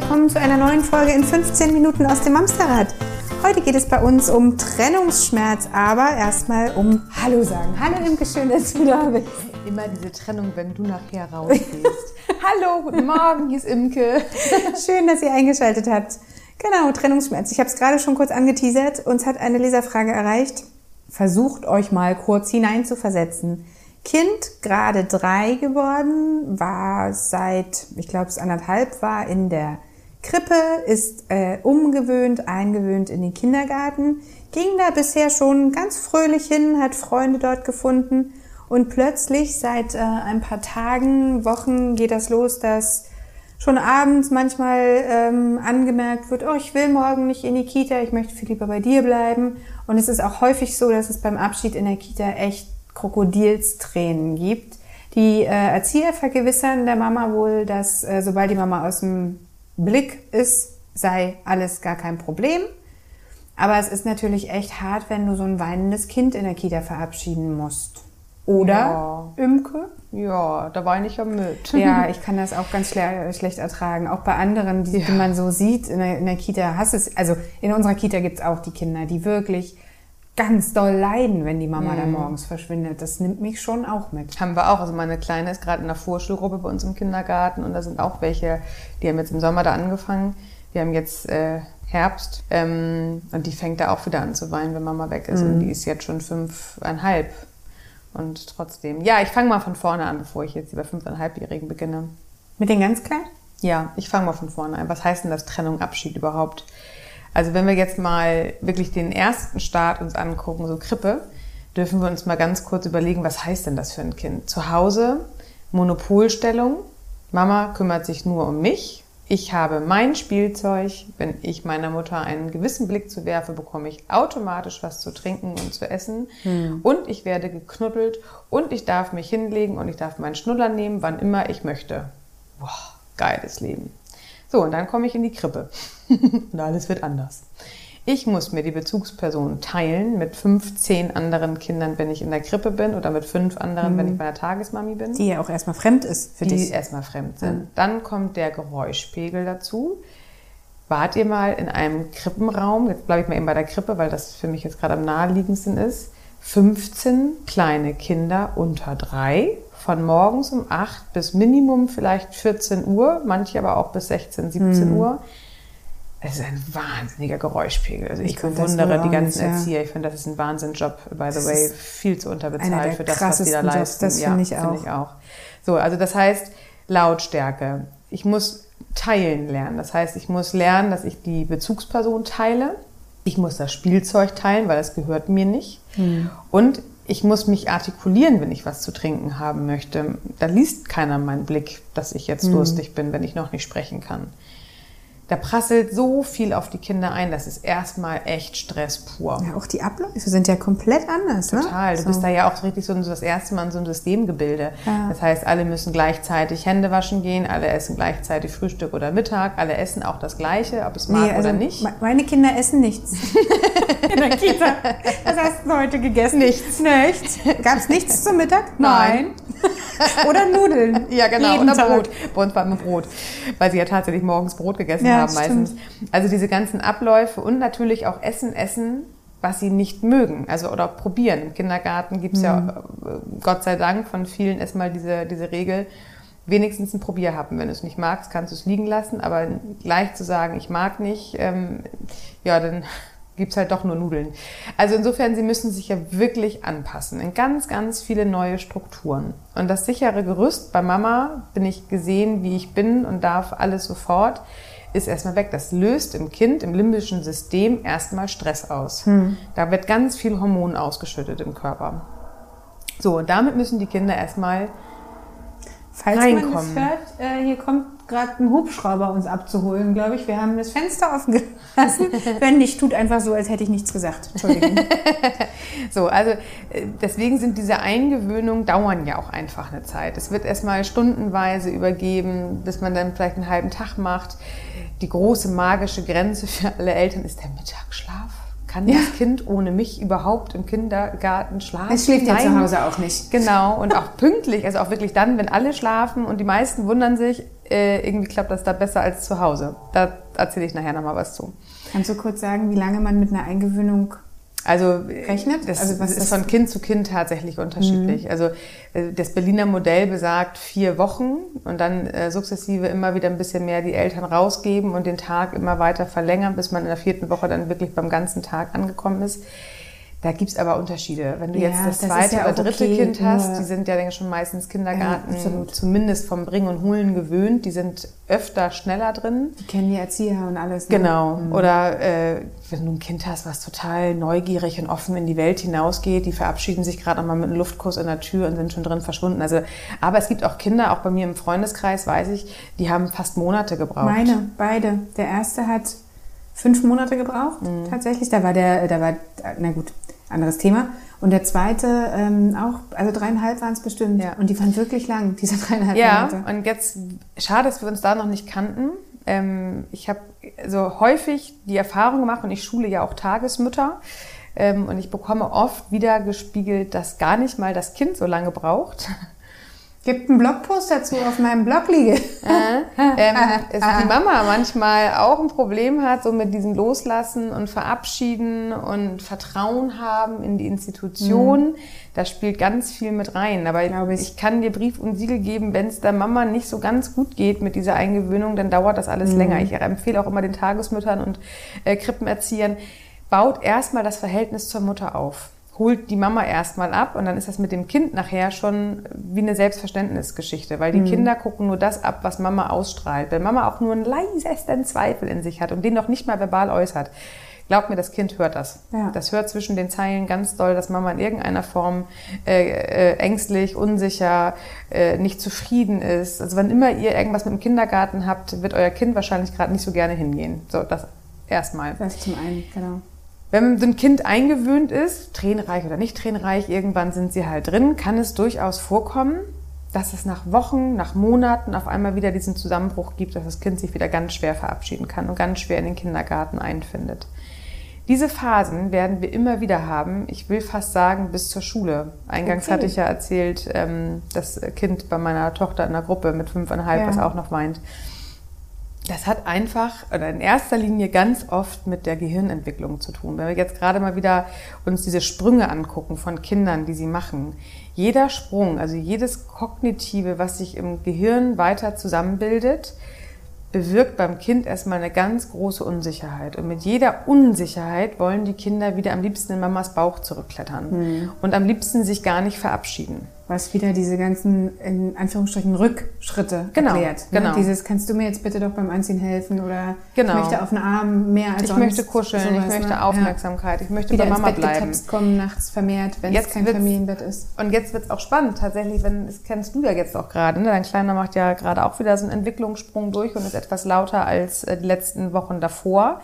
willkommen zu einer neuen Folge in 15 Minuten aus dem Amsterrad. Heute geht es bei uns um Trennungsschmerz, aber erstmal um Hallo sagen. Hallo Imke, schön, dass du da bist. Immer diese Trennung, wenn du nachher rausgehst. Hallo, guten Morgen, hier ist Imke. Schön, dass ihr eingeschaltet habt. Genau, Trennungsschmerz. Ich habe es gerade schon kurz angeteasert. Uns hat eine Leserfrage erreicht. Versucht euch mal kurz hineinzuversetzen. Kind, gerade drei geworden, war seit, ich glaube es anderthalb, war in der Krippe, ist äh, umgewöhnt, eingewöhnt in den Kindergarten, ging da bisher schon ganz fröhlich hin, hat Freunde dort gefunden und plötzlich seit äh, ein paar Tagen, Wochen geht das los, dass schon abends manchmal ähm, angemerkt wird, oh, ich will morgen nicht in die Kita, ich möchte viel lieber bei dir bleiben. Und es ist auch häufig so, dass es beim Abschied in der Kita echt Krokodilstränen gibt. Die äh, Erzieher vergewissern der Mama wohl, dass äh, sobald die Mama aus dem Blick ist, sei alles gar kein Problem. Aber es ist natürlich echt hart, wenn du so ein weinendes Kind in der Kita verabschieden musst. Oder, Ja. Imke? Ja, da weine ich ja mit. Ja, ich kann das auch ganz schle schlecht ertragen. Auch bei anderen, die, die man so sieht in der, in der Kita, hast es, also in unserer Kita gibt's auch die Kinder, die wirklich ganz doll leiden, wenn die Mama dann morgens verschwindet. Das nimmt mich schon auch mit. Haben wir auch. Also meine Kleine ist gerade in der Vorschulgruppe bei uns im Kindergarten und da sind auch welche, die haben jetzt im Sommer da angefangen. Wir haben jetzt äh, Herbst ähm, und die fängt da auch wieder an zu weinen, wenn Mama weg ist. Und die ist jetzt schon fünfeinhalb. Und trotzdem, ja, ich fange mal von vorne an, bevor ich jetzt über fünfeinhalbjährigen beginne. Mit den ganz Kleinen? Ja, ich fange mal von vorne an. Was heißt denn das Trennung, Abschied überhaupt? Also wenn wir jetzt mal wirklich den ersten Start uns angucken, so Krippe, dürfen wir uns mal ganz kurz überlegen, was heißt denn das für ein Kind? Zu Hause, Monopolstellung, Mama kümmert sich nur um mich, ich habe mein Spielzeug, wenn ich meiner Mutter einen gewissen Blick zu werfe, bekomme ich automatisch was zu trinken und zu essen und ich werde geknuddelt und ich darf mich hinlegen und ich darf meinen Schnuller nehmen, wann immer ich möchte. Boah, geiles Leben. So, und dann komme ich in die Krippe. und alles wird anders. Ich muss mir die Bezugsperson teilen mit 15 anderen Kindern, wenn ich in der Krippe bin, oder mit fünf anderen, wenn ich bei der Tagesmami bin Die ja auch erstmal fremd ist für die dich. erstmal fremd sind. Dann kommt der Geräuschpegel dazu. Wart ihr mal in einem Krippenraum, jetzt bleibe ich mal eben bei der Krippe, weil das für mich jetzt gerade am naheliegendsten ist, 15 kleine Kinder unter drei, von morgens um 8 bis Minimum vielleicht 14 Uhr, manche aber auch bis 16, 17 Uhr. Es ist ein wahnsinniger Geräuschpegel. Also ich, Ich bewundere die ganzen nicht, ja. Erzieher. Ich finde, das ist ein Wahnsinnjob, by the way. Viel zu unterbezahlt für das, was die da krassesten Jobs, leisten. das finde ich auch. finde ich auch. So, also das heißt Lautstärke. Ich muss teilen lernen. Das heißt, ich muss lernen, dass ich die Bezugsperson teile. Ich muss das Spielzeug teilen, weil das gehört mir nicht. Hm. Und ich muss mich artikulieren, wenn ich was zu trinken haben möchte. Da liest keiner meinen Blick, dass ich jetzt durstig bin, wenn ich noch nicht sprechen kann. Da prasselt so viel auf die Kinder ein, das ist erstmal echt Stress pur. Ja, auch die Abläufe sind ja komplett anders, ne? Total. Du So. bist da ja auch richtig so das erste Mal in so einem Systemgebilde. Ja. Das heißt, alle müssen gleichzeitig Hände waschen gehen, alle essen gleichzeitig Frühstück oder Mittag, alle essen auch das Gleiche, ob es mag Nee, also oder nicht. me- Meine Kinder essen nichts. In der Kita. Was hast du heute gegessen? Nichts. Nichts. Gab es nichts zum Mittag? Nein. Oder Nudeln. Ja, genau. Jeden Oder Tag. Brot. Bei uns war immer Brot. Weil sie ja tatsächlich morgens Brot gegessen Ja, haben meistens. Also diese ganzen Abläufe und natürlich auch Essen, Essen, was sie nicht mögen. Also oder probieren. Im Kindergarten gibt's Mhm. ja äh, Gott sei Dank von vielen erstmal diese, diese Regel. Wenigstens ein Probierhappen. Wenn du es nicht magst, kannst du es liegen lassen. Aber gleich zu sagen, ich mag nicht, ähm, ja, dann gibt's halt doch nur Nudeln. Also insofern, sie müssen sich ja wirklich anpassen in ganz, ganz viele neue Strukturen. Und das sichere Gerüst bei Mama bin ich gesehen, wie ich bin und darf alles sofort, ist erstmal weg. Das löst im Kind, im limbischen System erstmal Stress aus. Da wird ganz viel Hormon ausgeschüttet im Körper. So, und damit müssen die Kinder erstmal Falls man das reinkommen. hört, äh, hier kommt gerade ein Hubschrauber uns abzuholen, glaube ich. Wir haben das Fenster offen gelassen. Wenn nicht, tut einfach so, als hätte ich nichts gesagt. Entschuldigung. So, also äh, deswegen sind diese Eingewöhnungen dauern ja auch einfach eine Zeit. Es wird erstmal stundenweise übergeben, bis man dann vielleicht einen halben Tag macht. Die große magische Grenze für alle Eltern ist der Mittagsschlaf. Kann das Kind ohne mich überhaupt im Kindergarten schlafen? Es schläft ja zu Hause auch nicht. Genau, und auch pünktlich, also auch wirklich dann, wenn alle schlafen und die meisten wundern sich, äh, irgendwie klappt das da besser als zu Hause. Da erzähle ich nachher nochmal was zu. Kannst du kurz sagen, wie lange man mit einer Eingewöhnung also rechnet? Das, also was ist von Kind zu Kind tatsächlich unterschiedlich. Mhm. Also äh, das Berliner Modell besagt vier Wochen und dann äh, sukzessive immer wieder ein bisschen mehr die Eltern rausgeben und den Tag immer weiter verlängern, bis man in der vierten Woche dann wirklich beim ganzen Tag angekommen ist. Da gibt's aber Unterschiede. Wenn du ja, jetzt das, das zweite ja oder dritte okay, Kind hast, die sind ja schon meistens Kindergarten, zumindest vom Bringen und Holen gewöhnt. Die sind öfter schneller drin. Die kennen die Erzieher und alles. Ne? Genau. Mhm. Oder äh, wenn du ein Kind hast, was total neugierig und offen in die Welt hinausgeht, die verabschieden sich gerade nochmal mit einem Luftkuss in der Tür und sind schon drin verschwunden. Also, aber es gibt auch Kinder, auch bei mir im Freundeskreis weiß ich, die haben fast Monate gebraucht. Meine, beide. Der erste hat fünf Monate gebraucht, mhm. tatsächlich. Da war der, da war, na gut, anderes Thema. Und der zweite ähm, auch, also dreieinhalb waren es bestimmt. Ja. Und die waren wirklich lang, diese dreieinhalb ja, Monate. Ja, und jetzt, schade, dass wir uns da noch nicht kannten. Ähm, ich habe so häufig die Erfahrung gemacht und ich schule ja auch Tagesmütter. Ähm, und ich bekomme oft wieder gespiegelt, dass gar nicht mal das Kind so lange braucht, Gibt einen Blogpost dazu auf meinem Blog liege. Äh, ähm, dass die Mama manchmal auch ein Problem hat, so mit diesem Loslassen und Verabschieden und Vertrauen haben in die Institution. Mhm. Da spielt ganz viel mit rein. Aber ich. ich. kann dir Brief und Siegel geben, wenn es der Mama nicht so ganz gut geht mit dieser Eingewöhnung, dann dauert das alles mhm. länger. Ich empfehle auch immer den Tagesmüttern und äh, Krippenerziehern, baut erstmal das Verhältnis zur Mutter auf holt die Mama erstmal ab und dann ist das mit dem Kind nachher schon wie eine Selbstverständnisgeschichte, weil die mhm. Kinder gucken nur das ab, was Mama ausstrahlt. Wenn Mama auch nur einen leisesten Zweifel in sich hat und den noch nicht mal verbal äußert, glaub mir, das Kind hört das. Ja. Das hört zwischen den Zeilen ganz doll, dass Mama in irgendeiner Form äh, äh, ängstlich, unsicher, äh, nicht zufrieden ist. Also wann immer ihr irgendwas mit dem Kindergarten habt, wird euer Kind wahrscheinlich gerade nicht so gerne hingehen. So, das erstmal. Das zum einen, genau. Wenn so ein Kind eingewöhnt ist, tränenreich oder nicht tränenreich, irgendwann sind sie halt drin, kann es durchaus vorkommen, dass es nach Wochen, nach Monaten auf einmal wieder diesen Zusammenbruch gibt, dass das Kind sich wieder ganz schwer verabschieden kann und ganz schwer in den Kindergarten einfindet. Diese Phasen werden wir immer wieder haben. Ich will fast sagen, bis zur Schule. Eingangs okay. hatte ich ja erzählt, ähm, das Kind bei meiner Tochter in der Gruppe mit fünfeinhalb, ja. was auch noch weint. Das hat einfach oder in erster Linie ganz oft mit der Gehirnentwicklung zu tun. Wenn wir jetzt gerade mal wieder uns diese Sprünge angucken von Kindern, die sie machen. Jeder Sprung, also jedes Kognitive, was sich im Gehirn weiter zusammenbildet, bewirkt beim Kind erstmal eine ganz große Unsicherheit. Und mit jeder Unsicherheit wollen die Kinder wieder am liebsten in Mamas Bauch zurückklettern mhm. und am liebsten sich gar nicht verabschieden was wieder diese ganzen, in Anführungsstrichen, Rückschritte genau, erklärt. Ne? Genau. Dieses, kannst du mir jetzt bitte doch beim Anziehen helfen oder genau. ich möchte auf den Arm mehr als Ich sonst, möchte kuscheln, sowas, ich möchte ne? Aufmerksamkeit, ja. ich möchte wieder bei Mama ins Bett bleiben. kommen nachts vermehrt, wenn jetzt es kein Familienbett ist. Und jetzt wird's auch spannend, tatsächlich, wenn, das kennst du ja jetzt auch gerade, ne? dein Kleiner macht ja gerade auch wieder so einen Entwicklungssprung durch und ist etwas lauter als äh, die letzten Wochen davor.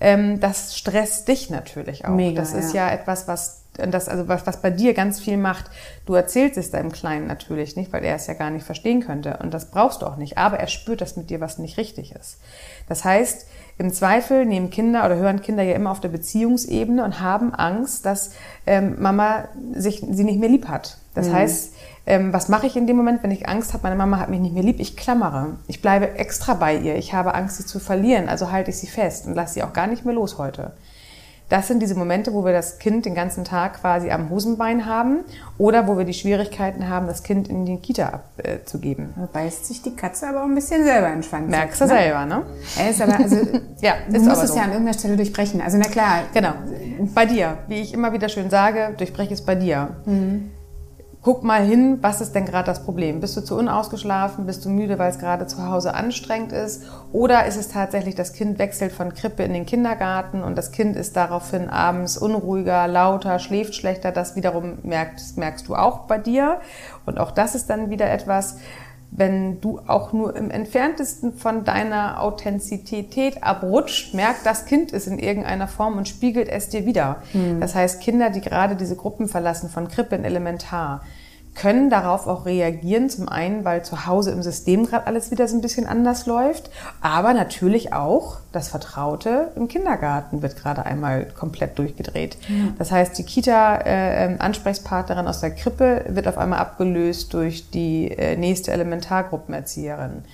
Ähm, das stresst dich natürlich auch. Mega, das ist ja, ja etwas, was das, also was, was bei dir ganz viel macht, du erzählst es deinem Kleinen natürlich nicht, weil er es ja gar nicht verstehen könnte. Und das brauchst du auch nicht. Aber er spürt das mit dir, was nicht richtig ist. Das heißt, im Zweifel nehmen Kinder oder hören Kinder ja immer auf der Beziehungsebene und haben Angst, dass ähm, Mama sich, sie nicht mehr lieb hat. Das mhm. heißt, ähm, was mache ich in dem Moment, wenn ich Angst habe, meine Mama hat mich nicht mehr lieb? Ich klammere. Ich bleibe extra bei ihr. Ich habe Angst, sie zu verlieren. Also halte ich sie fest und lasse sie auch gar nicht mehr los heute. Das sind diese Momente, wo wir das Kind den ganzen Tag quasi am Hosenbein haben oder wo wir die Schwierigkeiten haben, das Kind in die Kita abzugeben. Da beißt sich die Katze aber auch ein bisschen selber in den Schwanz. Merkst du ne? selber, ne? Er ist aber, also, ja, du musst es so. ja an irgendeiner Stelle durchbrechen. Also na klar. Genau. Bei dir, wie ich immer wieder schön sage, durchbreche es bei dir. Mhm guck mal hin, was ist denn gerade das Problem? Bist du zu unausgeschlafen? Bist du müde, weil es gerade zu Hause anstrengend ist? Oder ist es tatsächlich, das Kind wechselt von Krippe in den Kindergarten und das Kind ist daraufhin abends unruhiger, lauter, schläft schlechter? Das wiederum merkst, merkst du auch bei dir. Und auch das ist dann wieder etwas, wenn du auch nur im entferntesten von deiner Authentizität abrutscht, merkt das Kind es in irgendeiner Form und spiegelt es dir wieder. Mhm. Das heißt, Kinder, die gerade diese Gruppen verlassen, von Krippe in Elementar, können darauf auch reagieren. Zum einen, weil zu Hause im System gerade alles wieder so ein bisschen anders läuft, aber natürlich auch das Vertraute im Kindergarten wird gerade einmal komplett durchgedreht. Ja. Das heißt, die Kita-Ansprechpartnerin aus der Krippe wird auf einmal abgelöst durch die äh, nächste Elementargruppenerzieherin.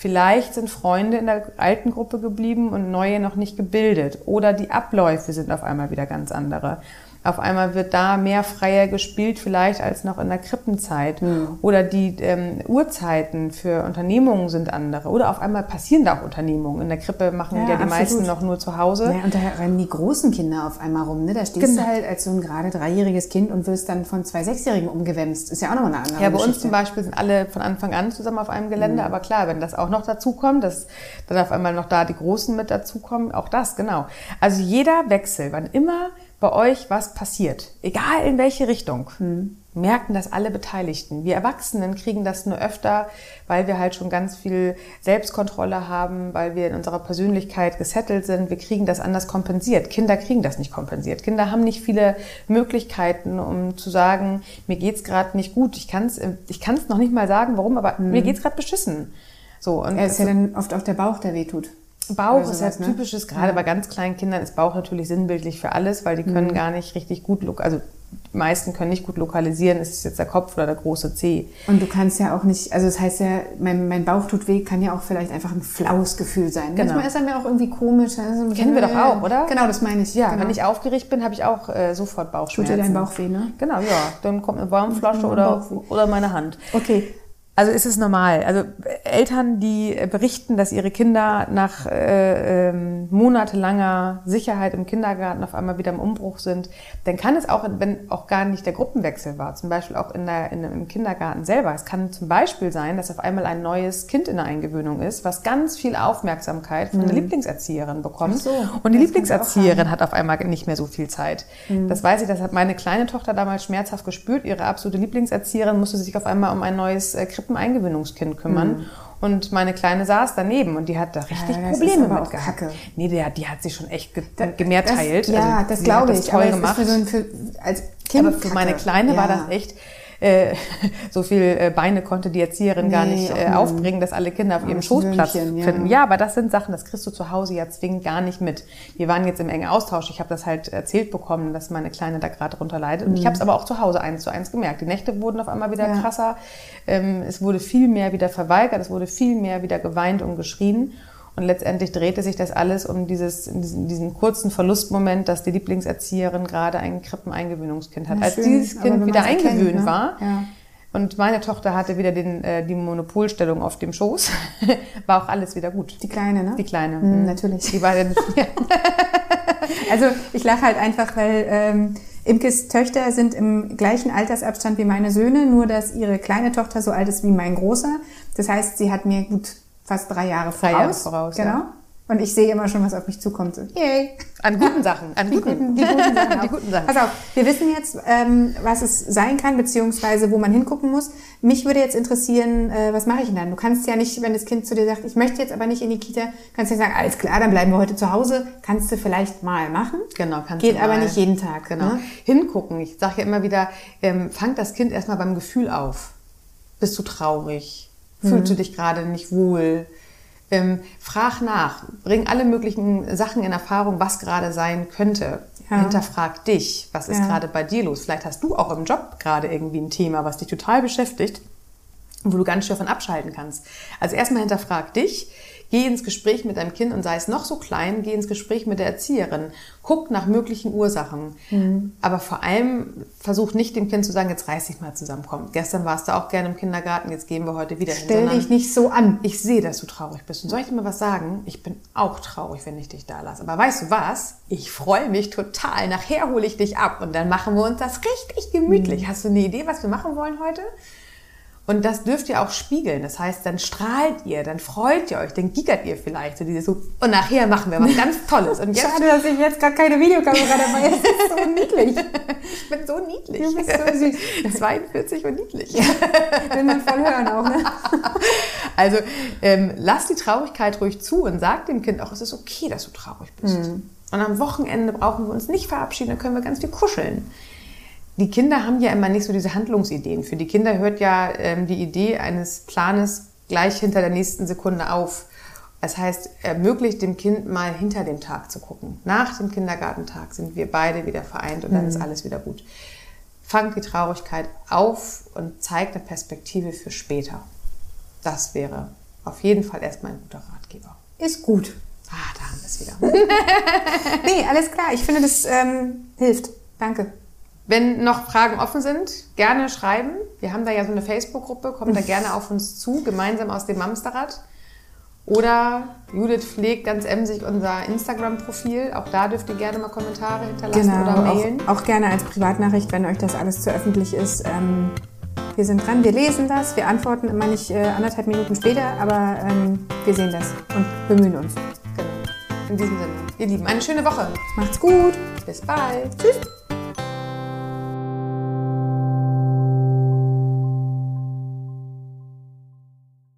Vielleicht sind Freunde in der alten Gruppe geblieben und neue noch nicht gebildet. Oder die Abläufe sind auf einmal wieder ganz andere. Auf einmal wird da mehr freier gespielt, vielleicht als noch in der Krippenzeit. Mhm. Oder die ähm, Uhrzeiten für Unternehmungen sind andere. Oder auf einmal passieren da auch Unternehmungen. In der Krippe machen ja, ja die absolut. meisten noch nur zu Hause. Ja, und da rennen die großen Kinder auf einmal rum. Ne? Da stehst genau. du halt als so ein gerade dreijähriges Kind und wirst dann von zwei Sechsjährigen umgewämst. Ist ja auch noch eine andere Ja, bei Geschichte. uns zum Beispiel sind alle von Anfang an zusammen auf einem Gelände. Mhm. Aber klar, wenn das auch noch dazu kommt, dass dann auf einmal noch da die Großen mit dazukommen, auch das, genau. Also jeder Wechsel, wann immer bei euch was passiert, egal in welche Richtung, hm. merken das alle Beteiligten. Wir Erwachsenen kriegen das nur öfter, weil wir halt schon ganz viel Selbstkontrolle haben, weil wir in unserer Persönlichkeit gesettelt sind. Wir kriegen das anders kompensiert. Kinder kriegen das nicht kompensiert. Kinder haben nicht viele Möglichkeiten, um zu sagen, mir geht's gerade nicht gut. Ich kann es ich kann's noch nicht mal sagen, warum, aber hm. mir geht's gerade beschissen. So, und es ist ja dann oft auch der Bauch, der wehtut. Bauch ist ja ne? typisches, gerade ja. bei ganz kleinen Kindern ist Bauch natürlich sinnbildlich für alles, weil die können mhm. gar nicht richtig gut, also die meisten können nicht gut lokalisieren, ist es jetzt der Kopf oder der große Zeh. Und du kannst ja auch nicht, also das heißt ja, mein, mein Bauch tut weh, kann ja auch vielleicht einfach ein flaues Gefühl sein. Genau. Manchmal ist er mir auch irgendwie komisch. Also Kennen wir doch auch, oder? Genau, das meine ich. Ja, genau. wenn ich aufgeregt bin, habe ich auch äh, sofort Bauchschmerzen. Tut dir dein Bauch weh, ne? Genau, ja. Dann kommt eine Baumflasche oder, oder meine Hand. Okay, also ist es normal. Also Eltern, die berichten, dass ihre Kinder nach äh, ähm, monatelanger Sicherheit im Kindergarten auf einmal wieder im Umbruch sind, dann kann es auch, wenn auch gar nicht der Gruppenwechsel war, zum Beispiel auch in der, in, im Kindergarten selber. Es kann zum Beispiel sein, dass auf einmal ein neues Kind in der Eingewöhnung ist, was ganz viel Aufmerksamkeit von mhm. der Lieblingserzieherin bekommt. So, und die Lieblingserzieherin hat auf einmal nicht mehr so viel Zeit. Mhm. Das weiß ich, das hat meine kleine Tochter damals schmerzhaft gespürt. Ihre absolute Lieblingserzieherin musste sich auf einmal um ein neues äh, Krippen Eingewöhnungskind kümmern. Mhm. Und meine Kleine saß daneben und die hat da richtig ja, Probleme mit gehabt. Kacke. Nee, die, die hat sich schon echt ge da, gemehrteilt. Das, ja, also, das glaube ich. toll gemacht. Für so für, als kind aber für meine Kleine ja. war das echt äh, so viel äh, Beine konnte die Erzieherin nee, gar nicht äh, aufbringen, dass alle Kinder auf ihrem Schoßplatz finden. Ja. ja, aber das sind Sachen, das kriegst du zu Hause ja zwingend gar nicht mit. Wir waren jetzt im engen Austausch. Ich habe das halt erzählt bekommen, dass meine Kleine da gerade drunter leidet. Und mhm. ich habe es aber auch zu Hause eins zu eins gemerkt. Die Nächte wurden auf einmal wieder ja. krasser. Ähm, es wurde viel mehr wieder verweigert. Es wurde viel mehr wieder geweint und geschrien. Und letztendlich drehte sich das alles um dieses, diesen, diesen kurzen Verlustmoment, dass die Lieblingserzieherin gerade ein Krippeneingewöhnungskind hat. Ja, Als dieses Kind wieder eingewöhnt kennt, ne? war, ja. Und meine Tochter hatte wieder den, äh, die Monopolstellung auf dem Schoß. War auch alles wieder gut. Die Kleine, ne? Die Kleine. Mhm, natürlich. Die war dann, ja. also ich lache halt einfach, weil ähm, Imkes Töchter sind im gleichen Altersabstand wie meine Söhne, nur dass ihre kleine Tochter so alt ist wie mein großer. Das heißt, sie hat mir gut fast drei Jahre voraus. Drei Jahre voraus, genau. Ja. Und ich sehe immer schon, was auf mich zukommt. So, yay. An guten Sachen. An die guten, die guten Sachen. die guten Sachen. Pass auf, wir wissen jetzt, ähm, was es sein kann, beziehungsweise wo man hingucken muss. Mich würde jetzt interessieren, äh, was mache ich denn dann? Du kannst ja nicht, wenn das Kind zu dir sagt, ich möchte jetzt aber nicht in die Kita, kannst du ja sagen, alles klar, dann bleiben wir heute zu Hause. Kannst du vielleicht mal machen. Genau, kannst Geht du mal. aber nicht jeden Tag. Genau. Ne? Hingucken. Ich sage ja immer wieder, ähm, fangt das Kind erstmal beim Gefühl auf. Bist du traurig? Fühlst mhm. du dich gerade nicht wohl? Ähm, frag nach, bring alle möglichen Sachen in Erfahrung, was gerade sein könnte. Ja. Hinterfrag dich, was ist ja. gerade bei dir los? Vielleicht hast du auch im Job gerade irgendwie ein Thema, was dich total beschäftigt, wo du ganz schön von abschalten kannst. Also erstmal hinterfrag dich, Geh ins Gespräch mit deinem Kind und sei es noch so klein, geh ins Gespräch mit der Erzieherin. Guck nach möglichen Ursachen. Mhm. Aber vor allem versuch nicht dem Kind zu sagen, jetzt reiß dich mal zusammen. Komm, gestern warst du auch gerne im Kindergarten, jetzt gehen wir heute wieder hin. Stell dich nicht so an. Ich sehe, dass du traurig bist. Und soll ich dir mal was sagen? Ich bin auch traurig, wenn ich dich da lasse. Aber weißt du was? Ich freue mich total. Nachher hole ich dich ab und dann machen wir uns das richtig gemütlich. Mhm. Hast du eine Idee, was wir machen wollen heute? Und das dürft ihr auch spiegeln. Das heißt, dann strahlt ihr, dann freut ihr euch, dann giggert ihr vielleicht so dieses so, und nachher machen wir was ganz Tolles. Und jetzt, Schade, dass ich jetzt gar keine Videokamera dabei habe. Das ist so niedlich. Ich bin so niedlich. Du bist so süß. 42 und niedlich. Will man voll hören auch, ne? Also, ähm, lass die Traurigkeit ruhig zu und sag dem Kind auch, es ist okay, dass du traurig bist. Mhm. Und am Wochenende brauchen wir uns nicht verabschieden, dann können wir ganz viel kuscheln die Kinder haben ja immer nicht so diese Handlungsideen. Für die Kinder hört ja ähm, die Idee eines Planes gleich hinter der nächsten Sekunde auf. Das heißt, ermöglicht dem Kind mal hinter dem Tag zu gucken. Nach dem Kindergartentag sind wir beide wieder vereint und dann mhm. ist alles wieder gut. Fangt die Traurigkeit auf und zeigt eine Perspektive für später. Das wäre auf jeden Fall erstmal ein guter Ratgeber. Ist gut. Ah, da haben wir es wieder. nee, alles klar. Ich finde, das ähm, hilft. Danke. Wenn noch Fragen offen sind, gerne schreiben. Wir haben da ja so eine Facebook-Gruppe, kommt da gerne auf uns zu, gemeinsam aus dem Mamsterrad. Oder Judith pflegt ganz emsig unser Instagram-Profil. Auch da dürft ihr gerne mal Kommentare hinterlassen genau, oder mailen. Auch, auch, gerne als Privatnachricht, wenn euch das alles zu öffentlich ist. Ähm, wir sind dran, wir lesen das, wir antworten immer nicht äh, anderthalb Minuten später, aber ähm, wir sehen das und bemühen uns. Genau. In diesem Sinne, ihr Lieben, eine schöne Woche. Macht's gut. Bis bald. Tschüss.